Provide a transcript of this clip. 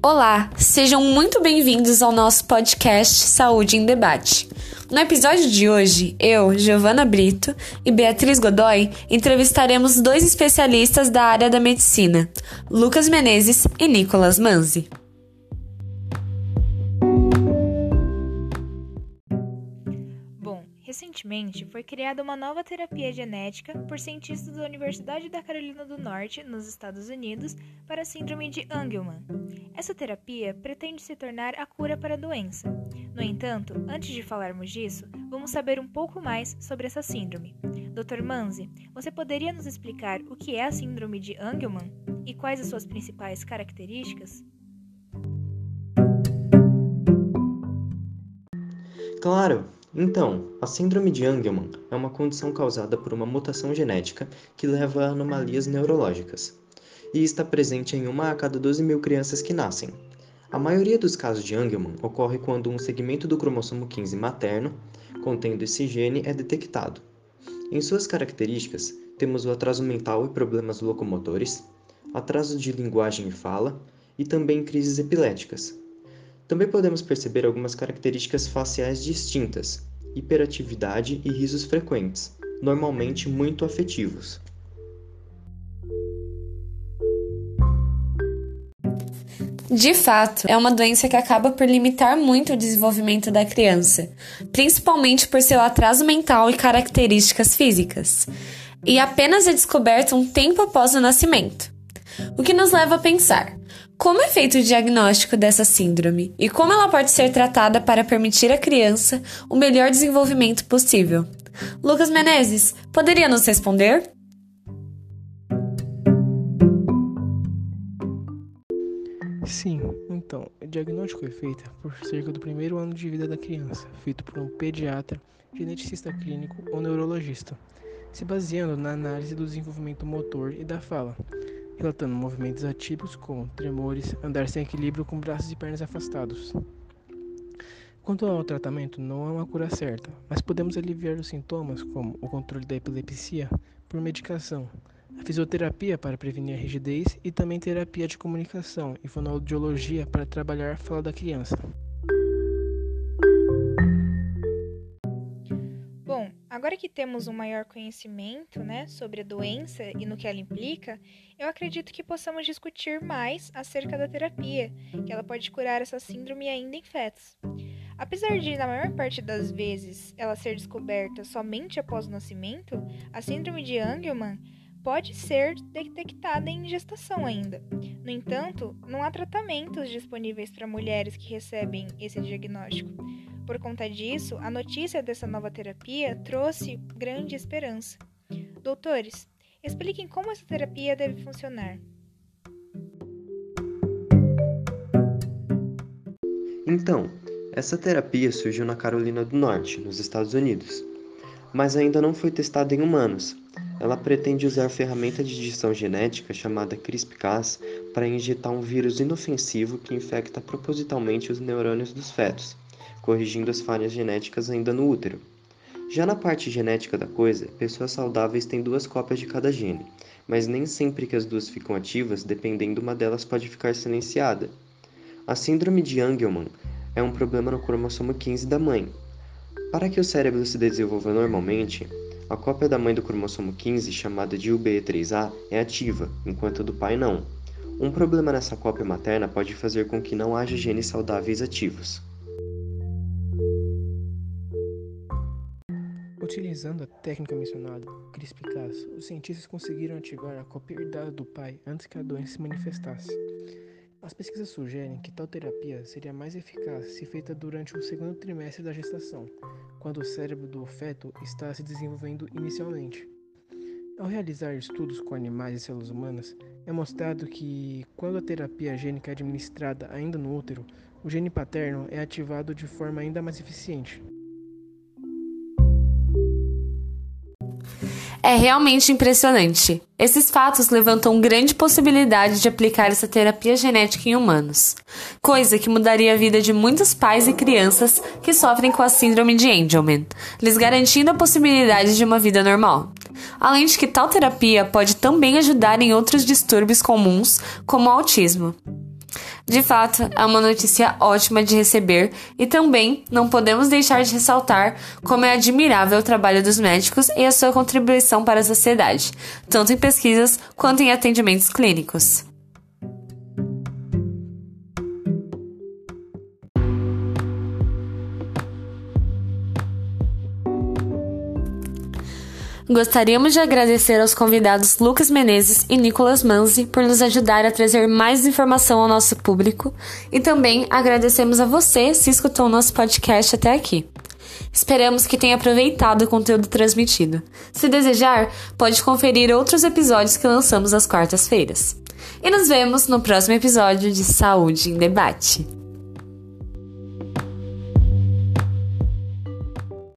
Olá, sejam muito bem-vindos ao nosso podcast Saúde em Debate. No episódio de hoje, eu, Giovana Brito e Beatriz Godoy entrevistaremos dois especialistas da área da medicina, Lucas Menezes e Nicolas Manzi. Recentemente, foi criada uma nova terapia genética por cientistas da Universidade da Carolina do Norte, nos Estados Unidos, para a síndrome de Angelman. Essa terapia pretende se tornar a cura para a doença. No entanto, antes de falarmos disso, vamos saber um pouco mais sobre essa síndrome. Dr. Manzi, você poderia nos explicar o que é a síndrome de Angelman e quais as suas principais características? Claro! Então, a síndrome de Angelman é uma condição causada por uma mutação genética que leva a anomalias neurológicas e está presente em uma a cada 12 mil crianças que nascem. A maioria dos casos de Angelman ocorre quando um segmento do cromossomo 15 materno, contendo esse gene, é detectado. Em suas características, temos o atraso mental e problemas locomotores, atraso de linguagem e fala e também crises epiléticas, também podemos perceber algumas características faciais distintas, hiperatividade e risos frequentes, normalmente muito afetivos. De fato, é uma doença que acaba por limitar muito o desenvolvimento da criança, principalmente por seu atraso mental e características físicas, e apenas é descoberta um tempo após o nascimento. O que nos leva a pensar: como é feito o diagnóstico dessa síndrome e como ela pode ser tratada para permitir à criança o melhor desenvolvimento possível? Lucas Menezes, poderia nos responder? Sim, então, o diagnóstico é feito por cerca do primeiro ano de vida da criança, feito por um pediatra, geneticista clínico ou neurologista, se baseando na análise do desenvolvimento motor e da fala, relatando movimentos atípicos como tremores, andar sem equilíbrio com braços e pernas afastados. Quanto ao tratamento, não há uma cura certa, mas podemos aliviar os sintomas como o controle da epilepsia por medicação, a fisioterapia para prevenir a rigidez e também terapia de comunicação e fonoaudiologia para trabalhar a fala da criança. Agora que temos um maior conhecimento né, sobre a doença e no que ela implica, eu acredito que possamos discutir mais acerca da terapia, que ela pode curar essa síndrome ainda em fetos. Apesar de, na maior parte das vezes, ela ser descoberta somente após o nascimento, a síndrome de Angelman pode ser detectada em gestação ainda. No entanto, não há tratamentos disponíveis para mulheres que recebem esse diagnóstico. Por conta disso, a notícia dessa nova terapia trouxe grande esperança. Doutores, expliquem como essa terapia deve funcionar. Então, essa terapia surgiu na Carolina do Norte, nos Estados Unidos, mas ainda não foi testada em humanos. Ela pretende usar a ferramenta de edição genética chamada CRISPR-Cas para injetar um vírus inofensivo que infecta propositalmente os neurônios dos fetos corrigindo as falhas genéticas ainda no útero. Já na parte genética da coisa, pessoas saudáveis têm duas cópias de cada gene, mas nem sempre que as duas ficam ativas, dependendo uma delas pode ficar silenciada. A síndrome de Angelman é um problema no cromossomo 15 da mãe. Para que o cérebro se desenvolva normalmente, a cópia da mãe do cromossomo 15, chamada de UBE3A, é ativa, enquanto a do pai não. Um problema nessa cópia materna pode fazer com que não haja genes saudáveis ativos. Utilizando a técnica mencionada, CRISPR-Cas, os cientistas conseguiram ativar a cópia herdada do pai antes que a doença se manifestasse. As pesquisas sugerem que tal terapia seria mais eficaz se feita durante o segundo trimestre da gestação, quando o cérebro do feto está se desenvolvendo inicialmente. Ao realizar estudos com animais e células humanas, é mostrado que, quando a terapia gênica é administrada ainda no útero, o gene paterno é ativado de forma ainda mais eficiente. É realmente impressionante. Esses fatos levantam grande possibilidade de aplicar essa terapia genética em humanos, coisa que mudaria a vida de muitos pais e crianças que sofrem com a síndrome de Angelman, lhes garantindo a possibilidade de uma vida normal. Além de que tal terapia pode também ajudar em outros distúrbios comuns, como o autismo. De fato, é uma notícia ótima de receber e também não podemos deixar de ressaltar como é admirável o trabalho dos médicos e a sua contribuição para a sociedade, tanto em pesquisas quanto em atendimentos clínicos. Gostaríamos de agradecer aos convidados Lucas Menezes e Nicolas Manzi por nos ajudar a trazer mais informação ao nosso público e também agradecemos a você se escutou o nosso podcast até aqui. Esperamos que tenha aproveitado o conteúdo transmitido. Se desejar, pode conferir outros episódios que lançamos às quartas-feiras. E nos vemos no próximo episódio de Saúde em Debate.